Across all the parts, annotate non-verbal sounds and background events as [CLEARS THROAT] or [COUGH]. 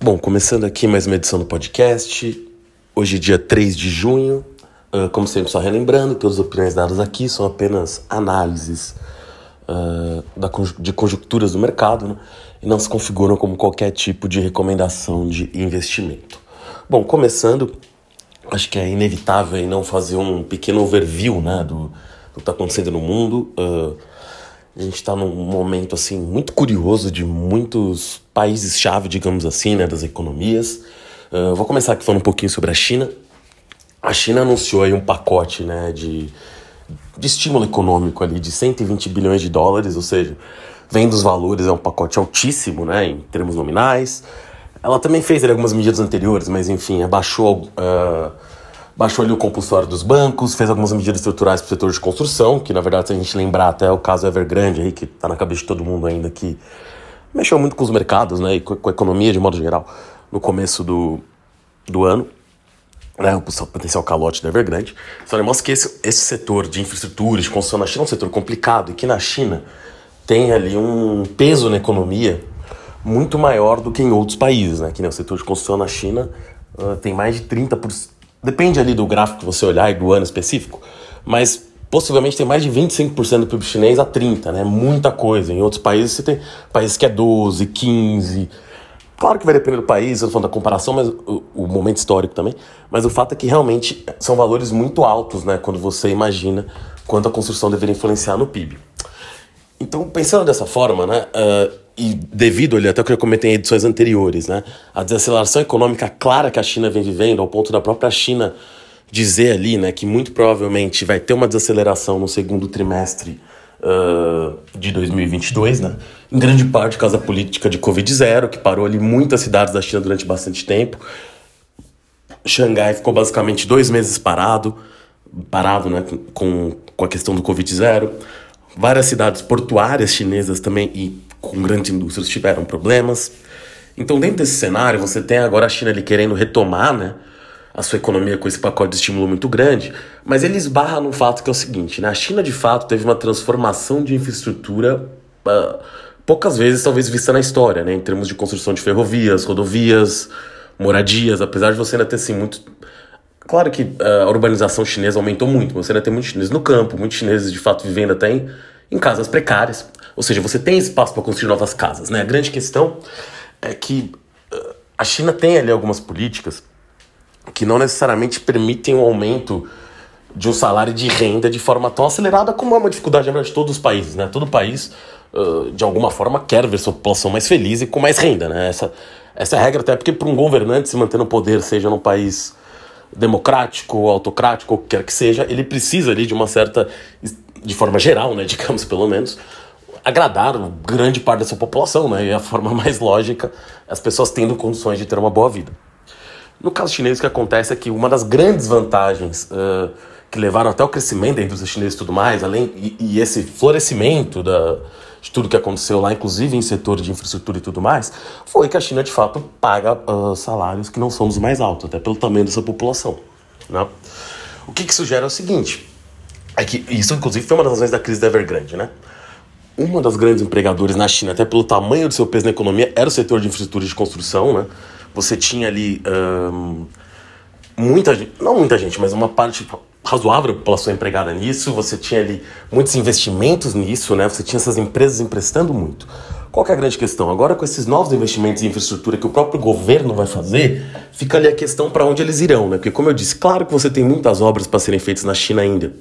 Bom, começando aqui mais uma edição do podcast. Hoje, dia 3 de junho. Uh, como sempre, só relembrando que as opiniões dadas aqui são apenas análises uh, da, de conjunturas do mercado né? e não se configuram como qualquer tipo de recomendação de investimento. Bom, começando, acho que é inevitável não fazer um pequeno overview né, do, do que está acontecendo no mundo. Uh, a gente está num momento assim muito curioso de muitos países-chave, digamos assim, né, das economias. Uh, vou começar aqui falando um pouquinho sobre a China. A China anunciou aí um pacote né, de, de estímulo econômico ali de 120 bilhões de dólares, ou seja, vem dos valores, é um pacote altíssimo né, em termos nominais. Ela também fez ali, algumas medidas anteriores, mas enfim, abaixou. Uh, baixou ali o compulsório dos bancos, fez algumas medidas estruturais para o setor de construção, que na verdade, se a gente lembrar até o caso Evergrande aí, que está na cabeça de todo mundo ainda, que mexeu muito com os mercados né, e com, a economia de modo geral no começo do, do ano, né, o potencial calote da Evergrande. Só mostra que esse, esse setor de infraestrutura, de construção na China é um setor complicado e que na China tem ali um peso na economia muito maior do que em outros países, né? Que nem o setor de construção na China uh, tem mais de 30%, Depende ali do gráfico que você olhar e do ano específico, mas possivelmente tem mais de 25% do PIB chinês a 30, né? Muita coisa. Em outros países você tem países que é 12, 15. Claro que vai depender do país, eu tô falando da comparação, mas o, o, momento histórico também. Mas o fato é que realmente são valores muito altos, né? Quando você imagina quanto a construção deveria influenciar no PIB. Então, pensando dessa forma, né? Uh, e devido ali, até o que eu comentei em edições anteriores, né, a desaceleração econômica clara que a China vem vivendo, ao ponto da própria China dizer ali, né, que muito provavelmente vai ter uma desaceleração no segundo trimestre uh, de 2022, né, em grande parte por causa da política de Covid-0, que parou ali muitas cidades da China durante bastante tempo. Xangai ficou basicamente dois meses parado, parado, né, com, com a questão do Covid-0. Várias cidades portuárias chinesas também e com grandes indústrias tiveram problemas. Então, dentro desse cenário, você tem agora a China ali querendo retomar né, a sua economia com esse pacote de estímulo muito grande, mas ele esbarra num fato que é o seguinte: né, a China de fato teve uma transformação de infraestrutura uh, poucas vezes, talvez, vista na história, né, em termos de construção de ferrovias, rodovias, moradias, apesar de você ainda ter assim, muito. Claro que uh, a urbanização chinesa aumentou muito, você ainda tem muitos chineses no campo, muitos chineses de fato vivendo até em, em casas precárias. Ou seja, você tem espaço para construir novas casas. Né? A grande questão é que uh, a China tem ali algumas políticas que não necessariamente permitem o um aumento de um salário de renda de forma tão acelerada como é uma dificuldade de todos os países. Né? Todo país, de alguma forma, quer ver sua população mais feliz e com mais renda. Né? Essa, essa é a regra, até porque para um governante se manter no poder, seja num país democrático, autocrático, o que quer que seja, ele precisa ali de uma certa, de forma geral, né, [LAUGHS] digamos pelo menos, agradar grande parte da sua população, né? E a forma mais lógica, as pessoas tendo condições de ter uma boa vida. No caso chinês, o que acontece é que uma das grandes vantagens uh, que levaram até o crescimento da indústria chinesa e tudo mais, além e, e, esse florescimento da, de tudo que aconteceu lá, inclusive em setor de infraestrutura e tudo mais, foi que a China de fato paga uh, salários que não são os mais altos, até pelo tamanho da sua população. Né? O que, que isso é o seguinte: é que isso, inclusive, foi uma das razões da crise da Evergrande, né? uma das grandes empregadores na China, até pelo tamanho do seu peso na economia, era o setor de infraestrutura de construção, né? Você tinha ali um, muita gente, não muita gente, mas uma parte razoável da população empregada nisso, você tinha ali muitos investimentos nisso, né? Você tinha essas empresas emprestando muito. Qual é a grande questão? Agora, com esses novos investimentos em infraestrutura que o próprio governo vai fazer, fica ali a questão para onde eles irão, né? Porque, como eu disse, claro que você tem muitas obras para serem feitas na China ainda.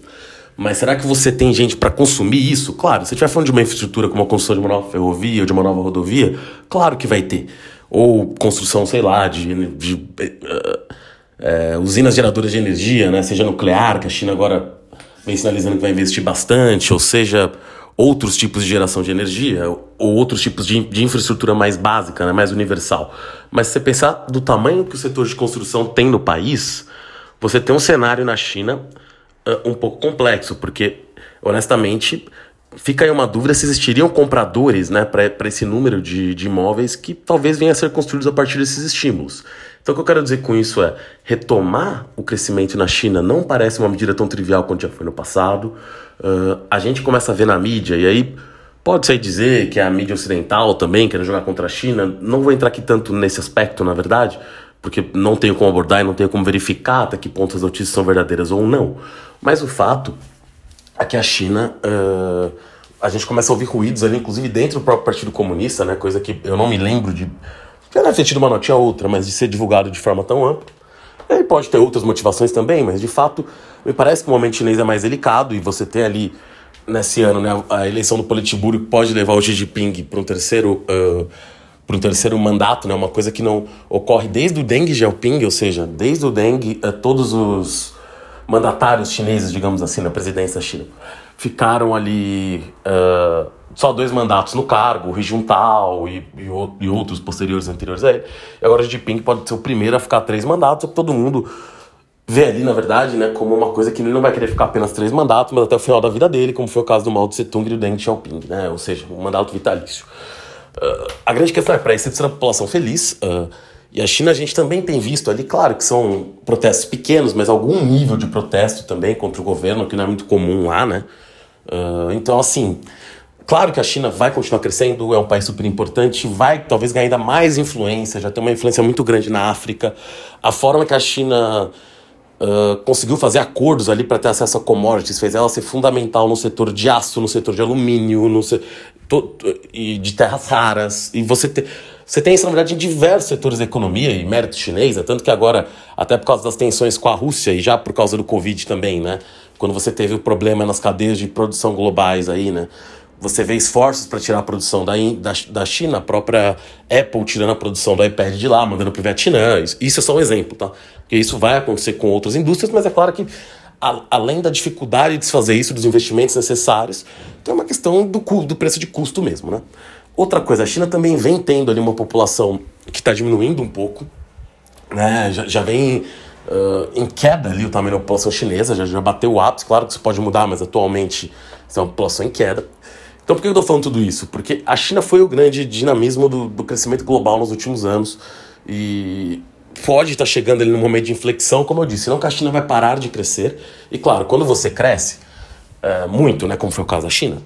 Mas será que você tem gente para consumir isso? Claro, se estiver falando de uma infraestrutura como a construção de uma nova ferrovia ou de uma nova rodovia, claro que vai ter. Ou construção, sei lá, de, de uh, uh, usinas geradoras de energia, né? seja nuclear, que a China agora vem sinalizando que vai investir bastante, ou seja, outros tipos de geração de energia, ou outros tipos de, de infraestrutura mais básica, né? mais universal. Mas se você pensar do tamanho que o setor de construção tem no país, você tem um cenário na China uh, um pouco complexo, porque, honestamente, fica aí uma dúvida se existiriam compradores né, para esse número de, de imóveis que talvez venham a ser construídos a partir desses estímulos. Então, o que eu quero dizer com isso é: retomar o crescimento na China não parece uma medida tão trivial quanto já foi no passado. Uh, a gente começa a ver na mídia, e aí Pode-se dizer que a mídia ocidental também quer jogar contra a China. Não vou entrar aqui tanto nesse aspecto, na verdade, porque não tenho como abordar e não tenho como verificar até que ponto as notícias são verdadeiras ou não. Mas o fato é que a China. Uh, a gente começa a ouvir ruídos ali, inclusive dentro do próprio Partido Comunista, né? Coisa que eu não me lembro de. Já deve ter tido uma notinha ou outra, mas de ser divulgado de forma tão ampla. Ele pode ter outras motivações também, mas de fato, me parece que o momento chinês é mais delicado e você ter ali nesse ano, né, a eleição do Politburo pode levar o Xi Jinping para um terceiro uh, para um terceiro mandato, né, uma coisa que não ocorre desde o Deng Xiaoping, ou seja, desde o Deng, todos os mandatários chineses, digamos assim, na presidência da China, ficaram ali uh, só dois mandatos no cargo, o e, e, e, outros posteriores anteriores a ele. E agora o Jinping pode ser o primeiro a ficar três mandatos, todo mundo vê ali, na verdade, né, como uma coisa que ele não vai querer ficar apenas três mandatos, mas até o final da vida dele, como foi o caso do Mao Tse Tung e do Deng Xiaoping, né, ou seja, um mandato vitalício. Uh, a grande questão é para isso ser uma população feliz, uh, e a China a gente também tem visto ali, claro que são protestos pequenos, mas algum nível de protesto também contra o governo, que não é muito comum lá, né, uh, então assim... Claro que a China vai continuar crescendo, é um país super importante, vai talvez ganhar ainda mais influência, já tem uma influência muito grande na África. A forma que a China Uh, conseguiu fazer acordos ali para ter acesso a commodities, fez ela ser fundamental no setor de aço, no setor de alumínio, no se... to... e de terras raras. E você, te... você tem isso, na verdade, em diversos setores da economia e mérito chinês, né? tanto que agora, até por causa das tensões com a Rússia e já por causa do Covid também, né? Quando você teve o problema nas cadeias de produção globais aí, né? Você vê esforços para tirar a produção da, da, da China, a própria Apple tirando a produção do iPad de lá, mandando para o Vietnã. Isso, isso é só um exemplo, tá? Porque isso vai acontecer com outras indústrias, mas é claro que, a, além da dificuldade de se fazer isso, dos investimentos necessários, tem uma questão do, do preço de custo mesmo, né? Outra coisa, a China também vem tendo ali uma população que está diminuindo um pouco, né? Já, já vem uh, em queda ali o tamanho da população chinesa, já, já bateu o ápice, claro que isso pode mudar, mas atualmente é uma população em queda. Então por que eu estou falando tudo isso? Porque a China foi o grande dinamismo do, do crescimento global nos últimos anos e pode estar chegando ali no momento de inflexão, como eu disse, não que a China vai parar de crescer. E claro, quando você cresce é, muito, né, como foi o caso da China,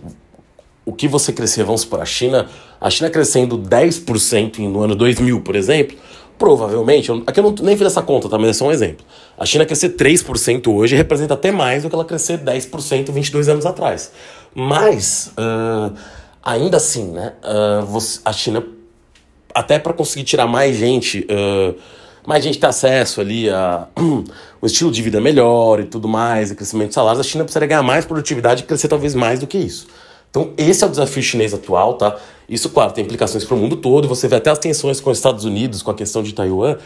o que você crescer, vamos supor, a China, a China crescendo 10% no ano 2000, por exemplo, provavelmente, aqui eu não, nem fiz essa conta, tá, mas é só um exemplo. A China crescer 3% hoje representa até mais do que ela crescer 10% 22 anos atrás. Mas, uh, ainda assim, né, uh, você, a China, até para conseguir tirar mais gente, uh, mais gente ter acesso ali a [CLEARS THROAT] um estilo de vida melhor e tudo mais, e crescimento de salários, a China precisaria ganhar mais produtividade e crescer talvez mais do que isso. Então, esse é o desafio chinês atual, tá? Isso, claro, tem implicações para o mundo todo. Você vê até as tensões com os Estados Unidos, com a questão de Taiwan.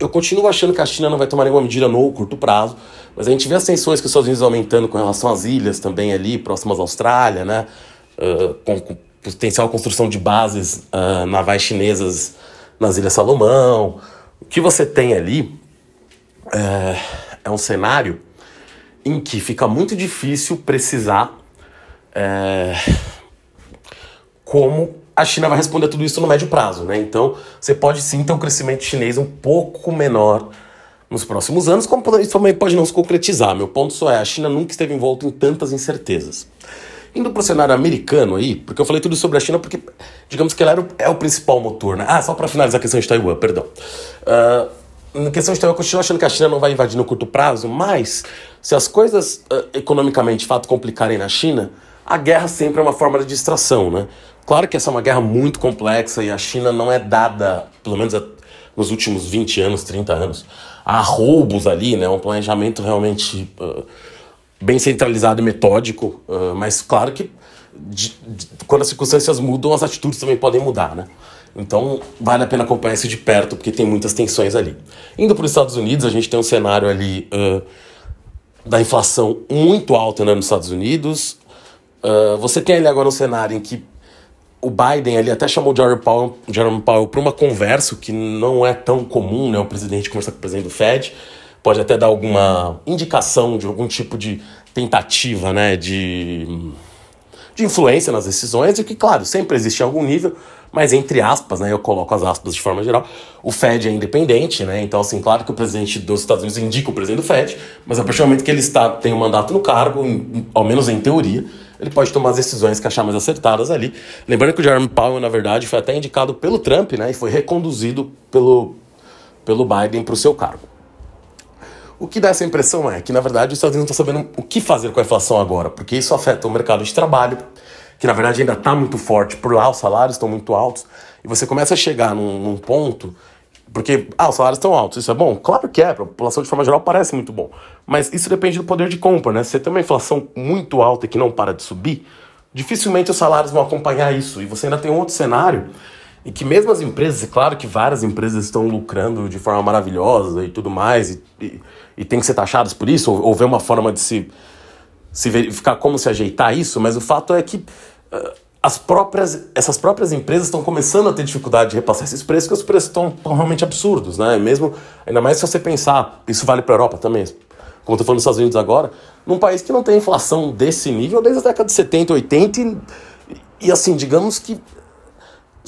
Eu continuo achando que a China não vai tomar nenhuma medida no curto prazo, mas a gente vê as tensões que os Estados Unidos aumentando com relação às ilhas também ali, próximas à Austrália, né? Uh, com, com, potencial construção de bases uh, navais chinesas nas Ilhas Salomão. O que você tem ali é, é um cenário em que fica muito difícil precisar é, como a China vai responder a tudo isso no médio prazo, né? Então, você pode sim ter um crescimento chinês um pouco menor nos próximos anos, como isso também pode não se concretizar. Meu ponto só é, a China nunca esteve envolta em tantas incertezas. Indo para o cenário americano aí, porque eu falei tudo sobre a China porque, digamos que ela era o, é o principal motor, né? Ah, só para finalizar a questão de Taiwan, perdão. Uh, na questão de Taiwan, eu continuo achando que a China não vai invadir no curto prazo, mas se as coisas uh, economicamente de fato complicarem na China, a guerra sempre é uma forma de distração, né? Claro que essa é uma guerra muito complexa e a China não é dada, pelo menos nos últimos 20 anos, 30 anos, a roubos ali, né? Um planejamento realmente uh, bem centralizado e metódico, uh, mas claro que de, de, quando as circunstâncias mudam, as atitudes também podem mudar, né? Então vale a pena acompanhar isso de perto, porque tem muitas tensões ali. Indo para os Estados Unidos, a gente tem um cenário ali uh, da inflação muito alta né, nos Estados Unidos. Você tem ali agora um cenário em que o Biden ali até chamou Jerome Powell, Jerome Powell para uma conversa que não é tão comum, né? O presidente conversar com o presidente do Fed. Pode até dar alguma indicação de algum tipo de tentativa, né? De, de influência nas decisões, e que, claro, sempre existe em algum nível, mas entre aspas, né? Eu coloco as aspas de forma geral. O Fed é independente, né? Então, assim, claro que o presidente dos Estados Unidos indica o presidente do Fed, mas a partir do momento que ele está, tem um mandato no cargo, em, ao menos em teoria, ele pode tomar as decisões que achar mais acertadas ali. Lembrando que o Jeremy Powell, na verdade, foi até indicado pelo Trump, né? E foi reconduzido pelo, pelo Biden para o seu cargo. O que dá essa impressão é que, na verdade, os Estados Unidos não estão sabendo o que fazer com a inflação agora, porque isso afeta o mercado de trabalho, que na verdade ainda está muito forte por lá, os salários estão muito altos, e você começa a chegar num, num ponto porque, ah, os salários estão altos, isso é bom? Claro que é, para a população de forma geral parece muito bom. Mas isso depende do poder de compra, né? Se você tem uma inflação muito alta e que não para de subir, dificilmente os salários vão acompanhar isso. E você ainda tem um outro cenário em que mesmo as empresas, é claro que várias empresas estão lucrando de forma maravilhosa e tudo mais, e, e, e tem que ser taxadas por isso, ou, ou ver uma forma de se, se verificar como se ajeitar isso, mas o fato é que. Uh, as próprias, essas próprias empresas estão começando a ter dificuldade de repassar esses preços, porque os preços estão, estão realmente absurdos, né? Mesmo, ainda mais se você pensar, isso vale para a Europa também, como estou falando nos Estados Unidos agora, num país que não tem inflação desse nível desde a década de 70, 80, e, e assim, digamos que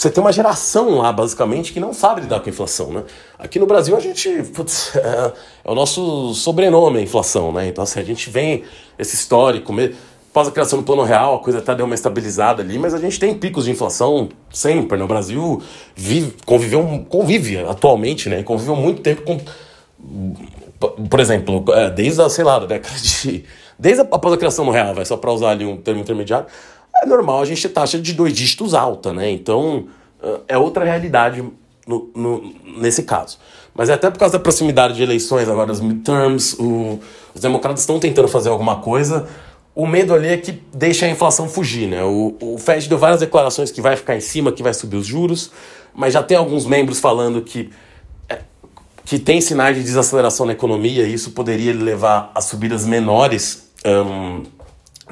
você tem uma geração lá, basicamente, que não sabe lidar com a inflação, né? Aqui no Brasil a gente. Putz, é, é, o nosso sobrenome a inflação, né? Então, assim, a gente vem esse histórico. Após a criação do plano real, a coisa até deu uma estabilizada ali, mas a gente tem picos de inflação sempre. Né? O Brasil vive, conviveu, convive atualmente, né? Conviveu muito tempo com. Por exemplo, é, desde a, sei lá, da década de. Desde após a criação do real, vai só para usar ali um termo intermediário, é normal a gente ter taxa de dois dígitos alta, né? Então é outra realidade no, no, nesse caso. Mas é até por causa da proximidade de eleições agora, das midterms, o, os democratas estão tentando fazer alguma coisa o medo ali é que deixa a inflação fugir, né? O, o Fed deu várias declarações que vai ficar em cima, que vai subir os juros, mas já tem alguns membros falando que, é, que tem sinais de desaceleração na economia e isso poderia levar a subidas menores um,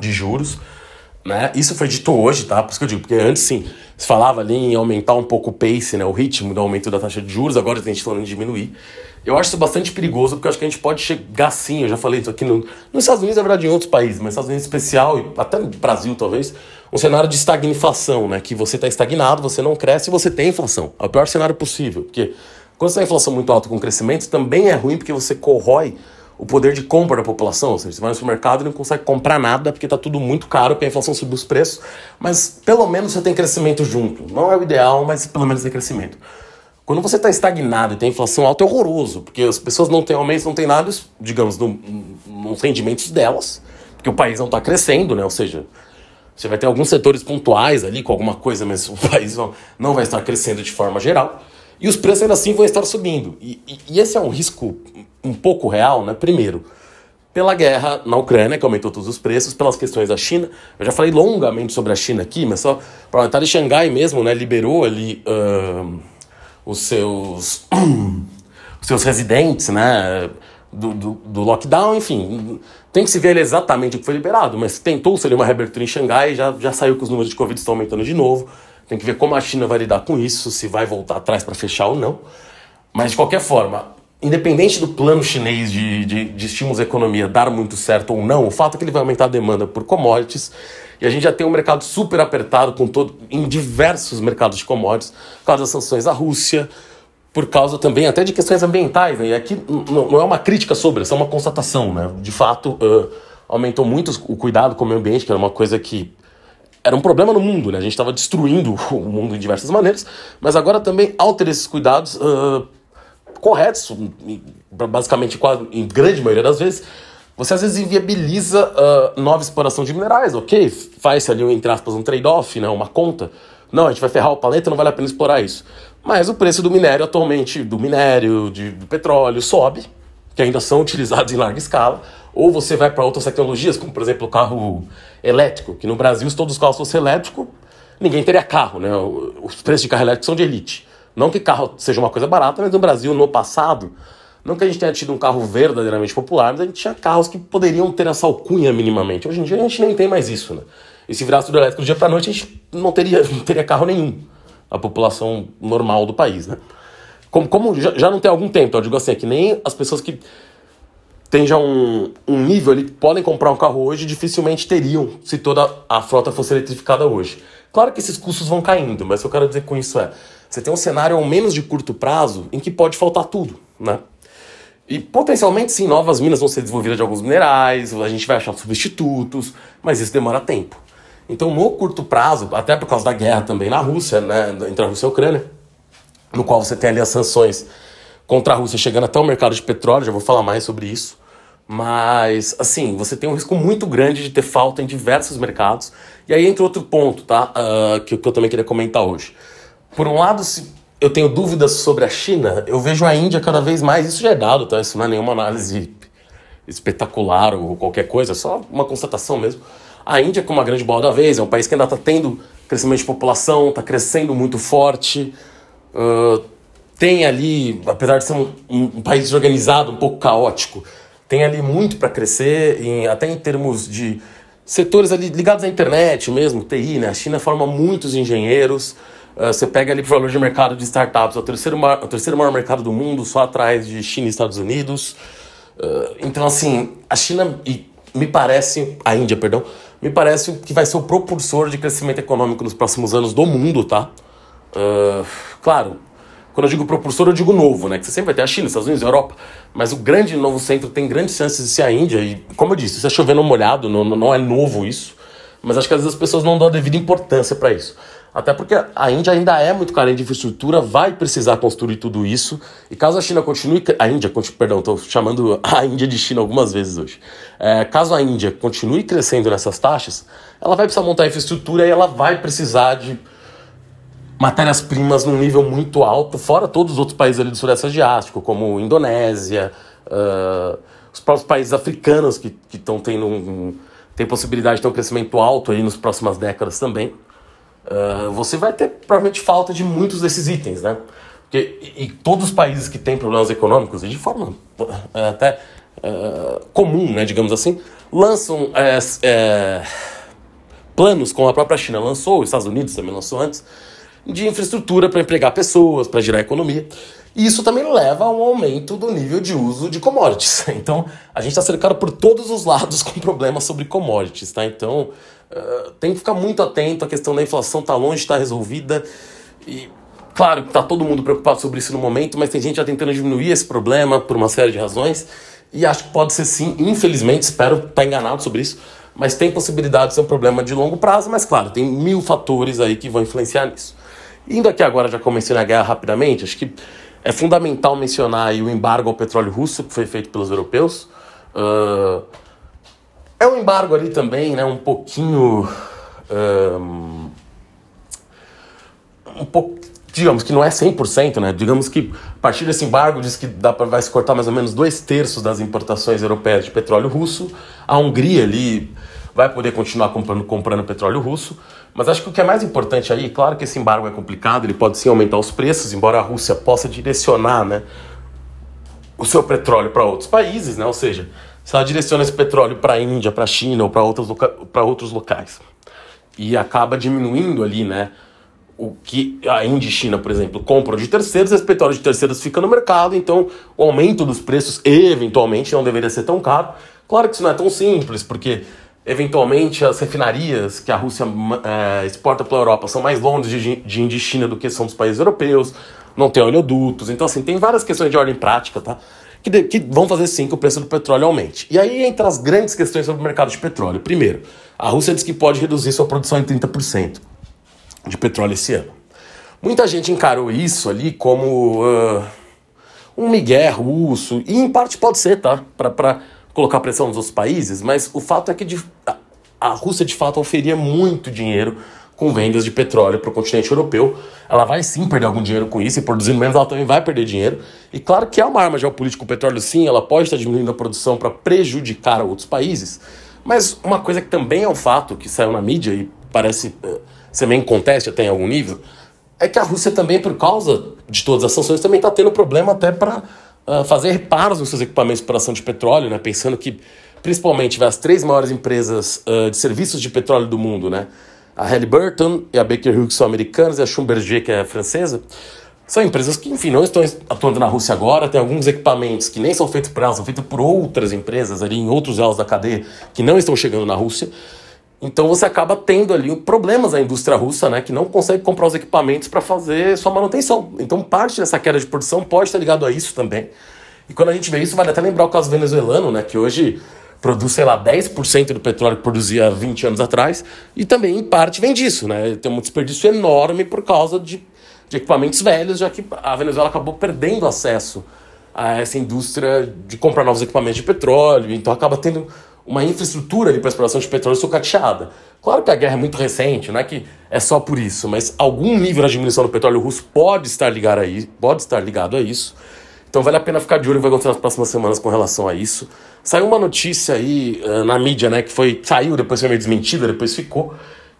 de juros. Né? Isso foi dito hoje, tá? Por isso que eu digo, porque antes sim, se falava ali em aumentar um pouco o pace, né? o ritmo do aumento da taxa de juros, agora a gente falando em diminuir. Eu acho isso bastante perigoso, porque eu acho que a gente pode chegar sim, eu já falei isso aqui no, nos Estados Unidos, na verdade em outros países, mas Estados Unidos em especial, e até no Brasil talvez, um cenário de estagnação, né? Que você está estagnado, você não cresce e você tem inflação. É o pior cenário possível, porque quando você tem inflação muito alta com crescimento, também é ruim porque você corrói o poder de compra da população. Ou seja, você vai no supermercado e não consegue comprar nada porque está tudo muito caro, porque a inflação subiu os preços, mas pelo menos você tem crescimento junto. Não é o ideal, mas pelo menos tem crescimento. Quando você está estagnado e tem inflação alta, é horroroso, porque as pessoas não têm aumentos, não têm nada, digamos, no, nos rendimentos delas, porque o país não está crescendo, né? Ou seja, você vai ter alguns setores pontuais ali com alguma coisa, mas o [LAUGHS] país não vai estar crescendo de forma geral. E os preços ainda assim vão estar subindo. E, e, e esse é um risco um pouco real, né? Primeiro, pela guerra na Ucrânia, que aumentou todos os preços, pelas questões da China. Eu já falei longamente sobre a China aqui, mas só para o de Xangai mesmo, né? Liberou ali. Uh, os seus, [CLEARS THROAT] os seus residentes, né? Do, do, do, lockdown, enfim. Tem que se ver exatamente o que foi liberado, mas tentou-se ali uma reabertura em Xangai, já, já saiu que os números de Covid estão aumentando de novo. Tem que ver como a China vai lidar com isso, se vai voltar atrás para fechar ou não. Mas de qualquer forma, independente do plano chinês de, de, de estímulos à economia dar muito certo ou não, o fato é que ele vai aumentar a demanda por commodities e a gente já tem um mercado super apertado com todo, em diversos mercados de commodities, por causa das sanções à Rússia, por causa também até de questões ambientais. Né? E aqui não é uma crítica sobre, isso é uma constatação. Né? De fato, uh, aumentou muito o cuidado com o meio ambiente, que era uma coisa que era um problema no mundo, né? A gente estava destruindo [LAUGHS] o mundo em diversas maneiras, mas agora também, ao ter esses cuidados uh, corretos, basicamente, quase, em grande maioria das vezes, você às vezes inviabiliza uh, nova exploração de minerais, ok? Faz-se ali, entre aspas, um trade-off, né? uma conta. Não, a gente vai ferrar o planeta, não vale a pena explorar isso. Mas o preço do minério atualmente, do minério, de, do petróleo, sobe, que ainda são utilizados em larga escala. Ou você vai para outras tecnologias, como por exemplo o carro elétrico, que no Brasil, se todos os carros fossem elétricos, ninguém teria carro, né? Os preços de carro elétrico são de elite. Não que carro seja uma coisa barata, mas no Brasil, no passado, não que a gente tenha tido um carro verdadeiramente popular, mas a gente tinha carros que poderiam ter essa alcunha minimamente. Hoje em dia a gente nem tem mais isso, né? E se virasse tudo elétrico do dia para noite, a gente não teria, [LAUGHS] não teria carro nenhum. A população normal do país, né? Como, como já, já, não tem algum tempo, eu digo assim, é que nem as pessoas que têm já um, um nível ali, podem comprar um carro hoje, dificilmente teriam se toda a frota fosse eletrificada hoje. Claro que esses custos vão caindo, mas o que eu quero dizer com isso é, você tem um cenário ao menos de curto prazo em que pode faltar tudo, né? E potencialmente, sim, novas minas vão ser desenvolvidas de alguns minerais, a gente vai achar substitutos, mas isso demora tempo. Então, no curto prazo, até por causa da guerra também na Rússia, né, entre a Rússia e a Ucrânia, no qual você tem ali as sanções contra a Rússia chegando até o mercado de petróleo, já vou falar mais sobre isso. Mas, assim, você tem um risco muito grande de ter falta em diversos mercados. E aí entra outro ponto, tá? Uh, que, que eu também queria comentar hoje. Por um lado, se eu tenho dúvidas sobre a China, eu vejo a Índia cada vez mais. Isso já é dado, tá? Isso não é nenhuma análise espetacular ou qualquer coisa, é só uma constatação mesmo. A Índia, como uma grande bola da vez, é um país que ainda está tendo crescimento de população, está crescendo muito forte. Uh, tem ali, apesar de ser um, um, um país desorganizado, um pouco caótico, tem ali muito para crescer, em, até em termos de setores ali ligados à internet mesmo, TI, né? A China forma muitos engenheiros. Uh, você pega ali o valor de mercado de startups, é o terceiro, maior, o terceiro maior mercado do mundo, só atrás de China e Estados Unidos. Uh, então, assim, a China, e me parece, a Índia, perdão, me parece que vai ser o propulsor de crescimento econômico nos próximos anos do mundo, tá? Uh, claro, quando eu digo propulsor, eu digo novo, né? Que você sempre vai ter a China, Estados Unidos, Europa. Mas o grande novo centro tem grandes chances de ser a Índia. E, como eu disse, isso é chovendo molhado, não, não é novo isso. Mas acho que às vezes as pessoas não dão a devida importância para isso. Até porque a Índia ainda é muito carente de infraestrutura, vai precisar construir tudo isso. E caso a China continue. A Índia, perdão, estou chamando [LAUGHS] a Índia de China algumas vezes hoje. É, caso a Índia continue crescendo nessas taxas, ela vai precisar montar infraestrutura e ela vai precisar de matérias-primas num nível muito alto, fora todos os outros países ali do Sudeste Asiático, como Indonésia, uh, os próprios países africanos que estão tendo um, tem possibilidade de ter um crescimento alto aí nas próximas décadas também. Uh, você vai ter provavelmente falta de muitos desses itens, né? Porque, e, e todos os países que têm problemas econômicos, e de forma uh, até uh, comum, né, digamos assim, lançam planos, como a própria China lançou, os Estados Unidos também lançou antes, de infraestrutura para empregar pessoas, para gerar economia. E isso também leva a um aumento do nível de uso de commodities. [LAUGHS] Então, a gente está cercado por todos os lados [LAUGHS] com problemas sobre commodities, tá? Então, uh, tem que ficar muito atento, a questão da inflação está longe de estar tá resolvida. E, claro está todo mundo preocupado sobre isso no momento, mas tem gente já tentando diminuir esse problema por uma série de razões. E acho que pode ser sim, infelizmente, espero estar tá enganado sobre isso, mas tem possibilidade de ser um problema de longo prazo, mas claro, tem mil fatores aí que vão influenciar nisso. Indo aqui agora, já comecei na guerra rapidamente, acho que é fundamental mencionar o embargo ao petróleo russo que foi feito pelos europeus. Uh, é um embargo ali também, né, um pouquinho. Um, um pouco, digamos que não é 100%, né? Digamos que a partir desse embargo diz que dá pra, vai se cortar mais ou menos dois terços das importações europeias de petróleo russo. A Hungria ali vai poder continuar comprando, comprando petróleo russo. Mas acho que o que é mais importante aí, claro que esse embargo é complicado, ele pode sim aumentar os preços, embora a Rússia possa direcionar né, o seu petróleo para outros países, né? ou seja, se ela direciona esse petróleo para a Índia, para a China ou para outros locais e acaba diminuindo ali né, o que a Índia e China, por exemplo, compram de terceiros, esse petróleo de terceiros fica no mercado, então o aumento dos preços eventualmente não deveria ser tão caro. Claro que isso não é tão simples, porque Eventualmente, as refinarias que a Rússia é, exporta para a Europa são mais longe de, de Índia China do que são dos países europeus, não tem oleodutos. Então, assim, tem várias questões de ordem prática, tá? Que, de, que vão fazer sim que o preço do petróleo aumente. E aí entra as grandes questões sobre o mercado de petróleo. Primeiro, a Rússia diz que pode reduzir sua produção em 30% de petróleo esse ano. Muita gente encarou isso ali como uh, um migué russo, e em parte pode ser, tá? Para colocar pressão nos outros países, mas o fato é que de, a Rússia de fato oferia muito dinheiro com vendas de petróleo para o continente europeu. Ela vai sim perder algum dinheiro com isso e produzindo menos ela também vai perder dinheiro. E claro que é uma arma geopolítica o petróleo sim, ela pode estar diminuindo a produção para prejudicar outros países. Mas uma coisa que também é um fato que saiu na mídia e parece uh, ser meio conteste até em algum nível, é que a Rússia também, por causa de todas as sanções, também está tendo problema até para uh, fazer reparos nos seus equipamentos de exploração de petróleo, né? Pensando que, principalmente, as três maiores empresas uh, de serviços de petróleo do mundo, né? A Halliburton e a Baker Hughes são americanas e a Schlumberger, que é francesa, são empresas que, enfim, não estão atuando na Rússia agora, tem alguns equipamentos que nem são feitos por elas, são feitos por outras empresas ali em outros elos da cadeia que não estão chegando na Rússia. Então você acaba tendo ali problemas na indústria russa, né, que não consegue comprar os equipamentos para fazer sua manutenção. Então parte dessa queda de produção pode estar ligado a isso também. E quando a gente vê isso, vale até lembrar o caso venezuelano, né, que hoje produz, sei lá, 10% do petróleo que produzia 20 anos atrás, e também, em parte, vem disso, né? Tem um desperdício enorme por causa de, de equipamentos velhos, já que a Venezuela acabou perdendo acesso a essa indústria de comprar novos equipamentos de petróleo, então acaba tendo uma infraestrutura para exploração de petróleo sucateada. Claro que a guerra é muito recente, não é que é só por isso, mas algum nível de diminuição do petróleo russo pode estar ligado a isso, pode estar ligado a isso. Então vale a pena ficar de olho no que vai acontecer nas próximas semanas com relação a isso. Saiu uma notícia aí uh, na mídia, né, que foi saiu, depois foi meio desmentida, depois ficou,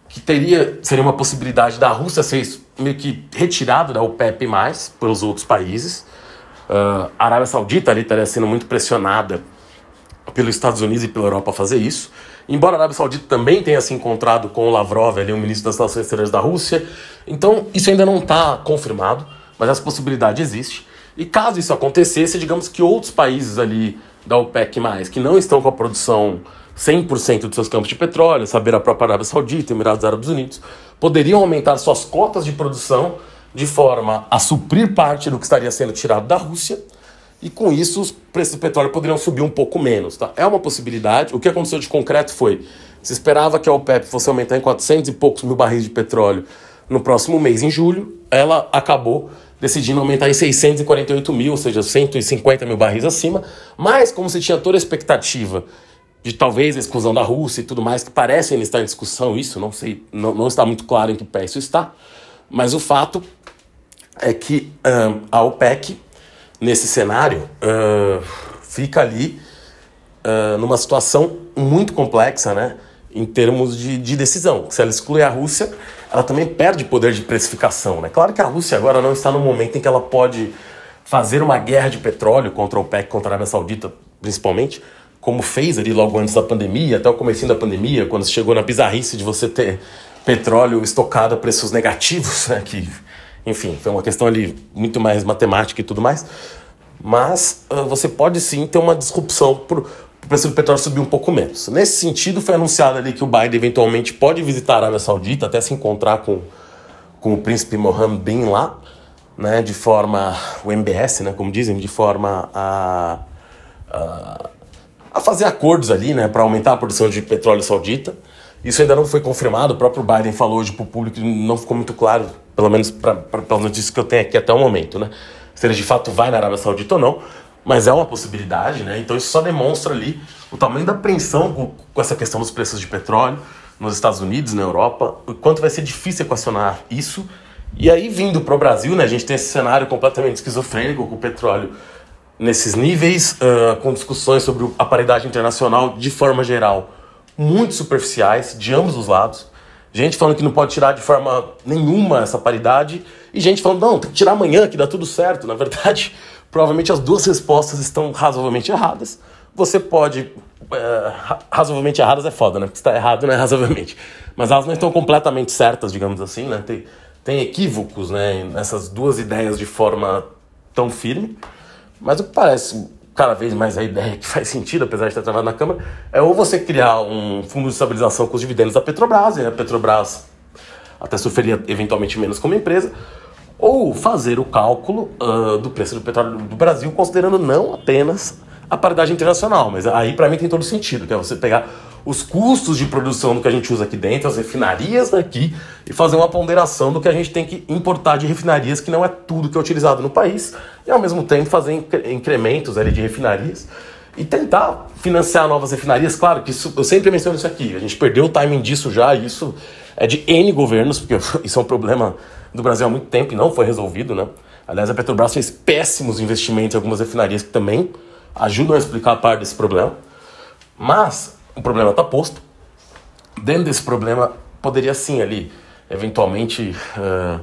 que teria seria uma possibilidade da Rússia ser meio que retirada da OPEP+, pelos outros países. Uh, a Arábia Saudita ali estaria sendo muito pressionada pelos Estados Unidos e pela Europa fazer isso. Embora a Arábia Saudita também tenha se encontrado com o Lavrov, ali, o ministro das Relações Exteriores da Rússia. Então, isso ainda não está confirmado, mas essa possibilidade existe. E caso isso acontecesse, digamos que outros países ali da OPEC+, que não estão com a produção 100% dos seus campos de petróleo, saber a própria Arábia Saudita, Emirados Árabes Unidos, poderiam aumentar suas cotas de produção de forma a suprir parte do que estaria sendo tirado da Rússia e com isso os preços do petróleo poderiam subir um pouco menos. Tá? É uma possibilidade. O que aconteceu de concreto foi: se esperava que a OPEP fosse aumentar em 400 e poucos mil barris de petróleo no próximo mês, em julho, ela acabou decidindo aumentar em 648 mil, ou seja, 150 mil barris acima. Mas, como se tinha toda a expectativa de talvez a exclusão da Rússia e tudo mais, que parece ainda estar em discussão, isso não sei, não, não está muito claro em que pé isso está. Mas o fato é que um, a OPEC nesse cenário, uh, fica ali uh, numa situação muito complexa, né? Em termos de, de decisão. Se ela exclui a Rússia, ela também perde poder de precificação, né? Claro que a Rússia agora não está no momento em que ela pode fazer uma guerra de petróleo contra o OPEC, contra a Arábia Saudita, principalmente, como fez ali logo antes da pandemia, até o começo da pandemia, quando chegou na bizarrice de você ter petróleo estocado a preços negativos, né? Que enfim, foi uma questão ali muito mais matemática e tudo mais. Mas uh, você pode sim ter uma disrupção para o preço do petróleo subir um pouco menos. Nesse sentido, foi anunciado ali que o Biden eventualmente pode visitar a Arábia Saudita, até se encontrar com, com o príncipe Mohammed bin lá, né, de forma, o MBS, né, como dizem, de forma a, a, a fazer acordos ali, né, para aumentar a produção de petróleo saudita. Isso ainda não foi confirmado, o próprio Biden falou hoje para o público, não ficou muito claro, pelo menos pelas notícias que eu tenho aqui até o momento, né? Se ele de fato vai na Arábia Saudita ou não, mas é uma possibilidade, né? Então isso só demonstra ali o tamanho da apreensão com, com essa questão dos preços de petróleo nos Estados Unidos, na Europa, o quanto vai ser difícil equacionar isso. E aí, vindo para o Brasil, né, a gente tem esse cenário completamente esquizofrênico com o petróleo nesses níveis, uh, com discussões sobre a paridade internacional de forma geral muito superficiais de ambos os lados. Gente falando que não pode tirar de forma nenhuma essa paridade e gente falando, não, tem que tirar amanhã que dá tudo certo. Na verdade, [LAUGHS] provavelmente as duas respostas estão razoavelmente erradas. Você pode. É, razoavelmente erradas é foda, né? Porque está errado, né? Razoavelmente. Mas elas não estão completamente certas, digamos assim, né? Tem, tem equívocos, né? Nessas duas ideias de forma tão firme. Mas o que parece cada vez mais a ideia que faz sentido, apesar de estar travado na Câmara, é ou você criar um fundo de estabilização com os dividendos da Petrobras, e a Petrobras até sofreria eventualmente menos como empresa, ou fazer o cálculo uh, do preço do petróleo do Brasil, considerando não apenas a paridade internacional, mas aí para mim tem todo sentido, que é você pegar os custos de produção do que a gente usa aqui dentro, as refinarias daqui, e fazer uma ponderação do que a gente tem que importar de refinarias, que não é tudo que é utilizado no país, e ao mesmo tempo fazer incrementos ali de refinarias e tentar financiar novas refinarias. Claro que isso, eu sempre menciono isso aqui, a gente perdeu o timing disso já, e isso é de N governos, porque [LAUGHS] isso é um problema do Brasil há muito tempo e não foi resolvido, né? Aliás, a Petrobras fez péssimos investimentos em algumas refinarias que também ajudam a explicar parte desse problema. Mas o problema está posto. Dentro desse problema, poderia sim ali, eventualmente, uh,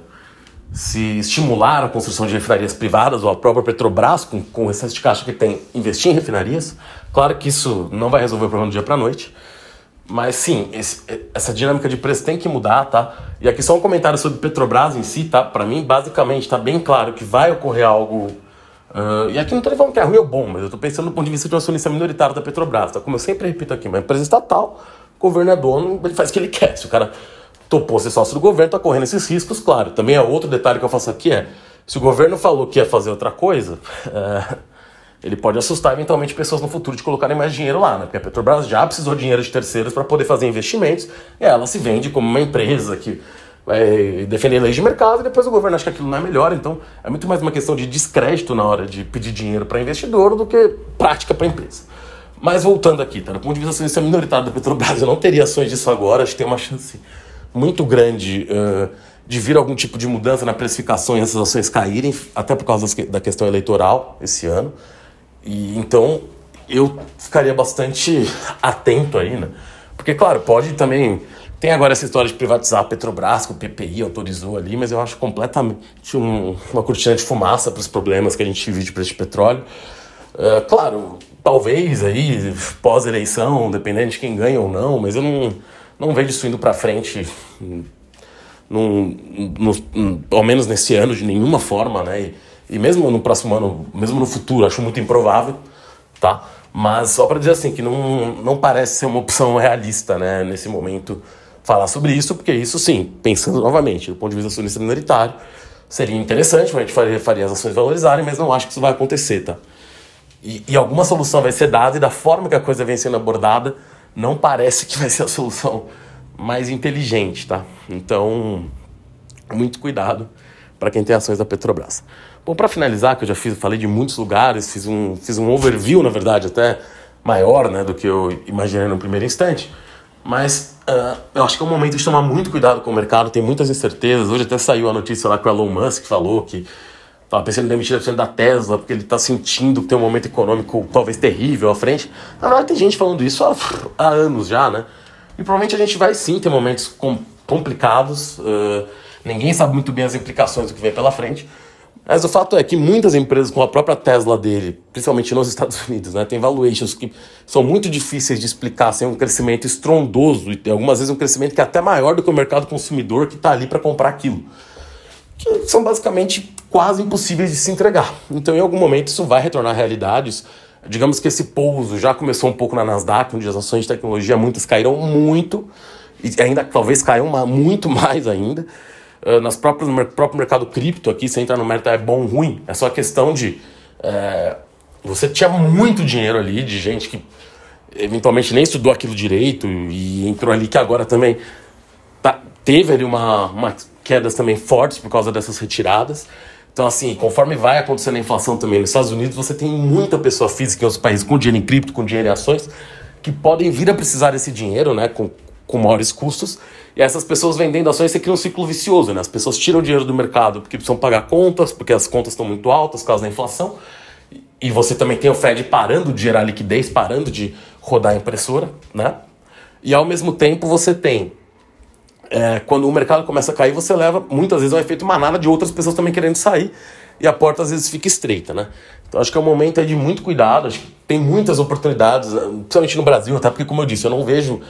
se estimular a construção de refinarias privadas, ou a própria Petrobras, com, com o excesso de caixa que tem, investir em refinarias. Claro que isso não vai resolver o problema do dia para noite, mas sim, esse, essa dinâmica de preço tem que mudar, tá? E aqui só um comentário sobre Petrobras em si, tá? Para mim, basicamente, está bem claro que vai ocorrer algo Uh, e aqui não estou falando que é ruim ou bom, mas eu estou pensando do ponto de vista de um acionista minoritário da Petrobras. Tá? Como eu sempre repito aqui, uma empresa estatal, o governo é dono, ele faz o que ele quer. Se o cara topou ser sócio do governo, está correndo esses riscos, claro. Também é outro detalhe que eu faço aqui é, se o governo falou que ia fazer outra coisa, uh, [LAUGHS] ele pode assustar eventualmente pessoas no futuro de colocarem mais dinheiro lá, né? Porque a Petrobras já precisou de dinheiro de terceiros para poder fazer investimentos e ela se vende como uma empresa que vai defender leis de mercado e depois o governo acha que aquilo não é melhor. Então é muito mais uma questão de descrédito na hora de pedir dinheiro para investidor do que prática para empresa. Mas voltando aqui, tá? do ponto de vista acionista minoritário da Petrobras, eu não teria ações disso agora, acho que tem uma chance muito grande uh, de vir algum tipo de mudança na precificação e essas ações caírem, até por causa da questão eleitoral esse ano. E então eu ficaria bastante atento aí, né? Porque, claro, pode também. Tem agora essa história de privatizar a Petrobras, que o PPI autorizou ali, mas eu acho completamente um, uma cortina de fumaça para os problemas que a gente vive de preço de petróleo. Uh, claro, talvez aí, pós-eleição, dependendo de quem ganha ou não, mas eu não, não vejo isso indo para frente, num, no, ao menos nesse ano, de nenhuma forma, né? E, e mesmo no próximo ano, mesmo no futuro, acho muito improvável, tá? Mas só para dizer assim, que não, não parece ser uma opção realista, né, nesse momento, falar sobre isso, porque isso sim, pensando novamente, do ponto de vista acionista minoritário, seria interessante, a gente faria, faria as ações valorizarem, mas não acho que isso vai acontecer, tá? E, e alguma solução vai ser dada, e da forma que a coisa vem sendo abordada, não parece que vai ser a solução mais inteligente, tá? Então, muito cuidado para quem tem ações da Petrobras. Bom, para finalizar, que eu já fiz, falei de muitos lugares, fiz um, fiz um overview, na verdade, até maior né, do que eu imaginei no primeiro instante. Mas uh, eu acho que é um momento de tomar muito cuidado com o mercado, tem muitas incertezas. Hoje até saiu a notícia lá que o Elon Musk falou que estava pensando em demitir a da Tesla porque ele está sentindo que tem um momento econômico talvez terrível à frente. Na verdade, tem gente falando isso há, há anos já, né? E provavelmente a gente vai sim ter momentos com, complicados. Uh, ninguém sabe muito bem as implicações do que vem pela frente. Mas o fato é que muitas empresas, com a própria Tesla dele, principalmente nos Estados [LAUGHS] Unidos, né, tem valuations que são muito difíceis de explicar sem um crescimento estrondoso e algumas vezes um crescimento que é até maior do que o mercado consumidor que está ali para comprar aquilo. Que são basicamente quase impossíveis de se entregar. Então, em algum momento, isso vai retornar a realidades. Digamos que esse pouso já começou um pouco na Nasdaq, onde as ações de tecnologia muitas caíram muito, e ainda talvez caiam muito [LAUGHS] mais ainda. Uh, nas próprias, no próprio mercado cripto aqui, você entra no mercado é bom ou ruim, é só questão de. É, você tinha muito dinheiro ali de gente que eventualmente nem estudou aquilo direito e entrou ali que agora também tá, teve ali uma, uma quedas também fortes por causa dessas retiradas. Então, assim, conforme vai acontecendo a inflação também nos Estados Unidos, você tem muita pessoa física em outros países com dinheiro em cripto, com dinheiro em ações, que podem vir a precisar desse dinheiro, né, com, com maiores custos. E essas pessoas vendendo ações, você cria um ciclo vicioso, né? As pessoas tiram dinheiro do mercado porque precisam pagar contas, porque as contas estão muito altas por causa da inflação. E você também tem o Fed parando de gerar liquidez, parando de rodar a impressora, né? E ao mesmo tempo você tem é, quando o mercado começa a cair, você leva muitas vezes um efeito manada de outras pessoas também querendo sair e a porta às vezes fica estreita, né? Então acho que é um momento de muito cuidado, acho que tem muitas oportunidades, principalmente no Brasil, até porque, como eu disse, eu não vejo.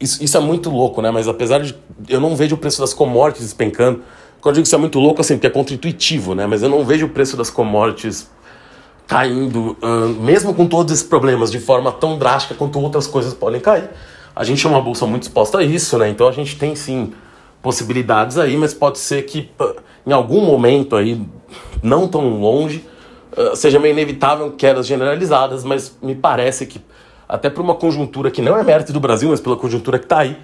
Isso, isso é muito louco, né? Mas apesar de. Eu não vejo o preço das commodities despencando. Quando eu digo que isso é muito louco, assim, porque é contra-intuitivo, né? Mas eu não vejo o preço das commodities caindo, mesmo com todos esses problemas, de forma tão drástica quanto outras coisas podem cair. A gente é uma bolsa muito exposta a isso, né? Então a gente tem sim possibilidades aí, mas pode ser que em algum momento aí, não tão longe, seja meio inevitável quedas generalizadas, mas me parece que até por uma conjuntura que não é mérito do Brasil, mas pela conjuntura que está aí,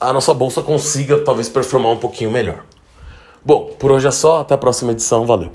a nossa bolsa consiga talvez performar um pouquinho melhor. Bom, por hoje é só, até a próxima edição, valeu.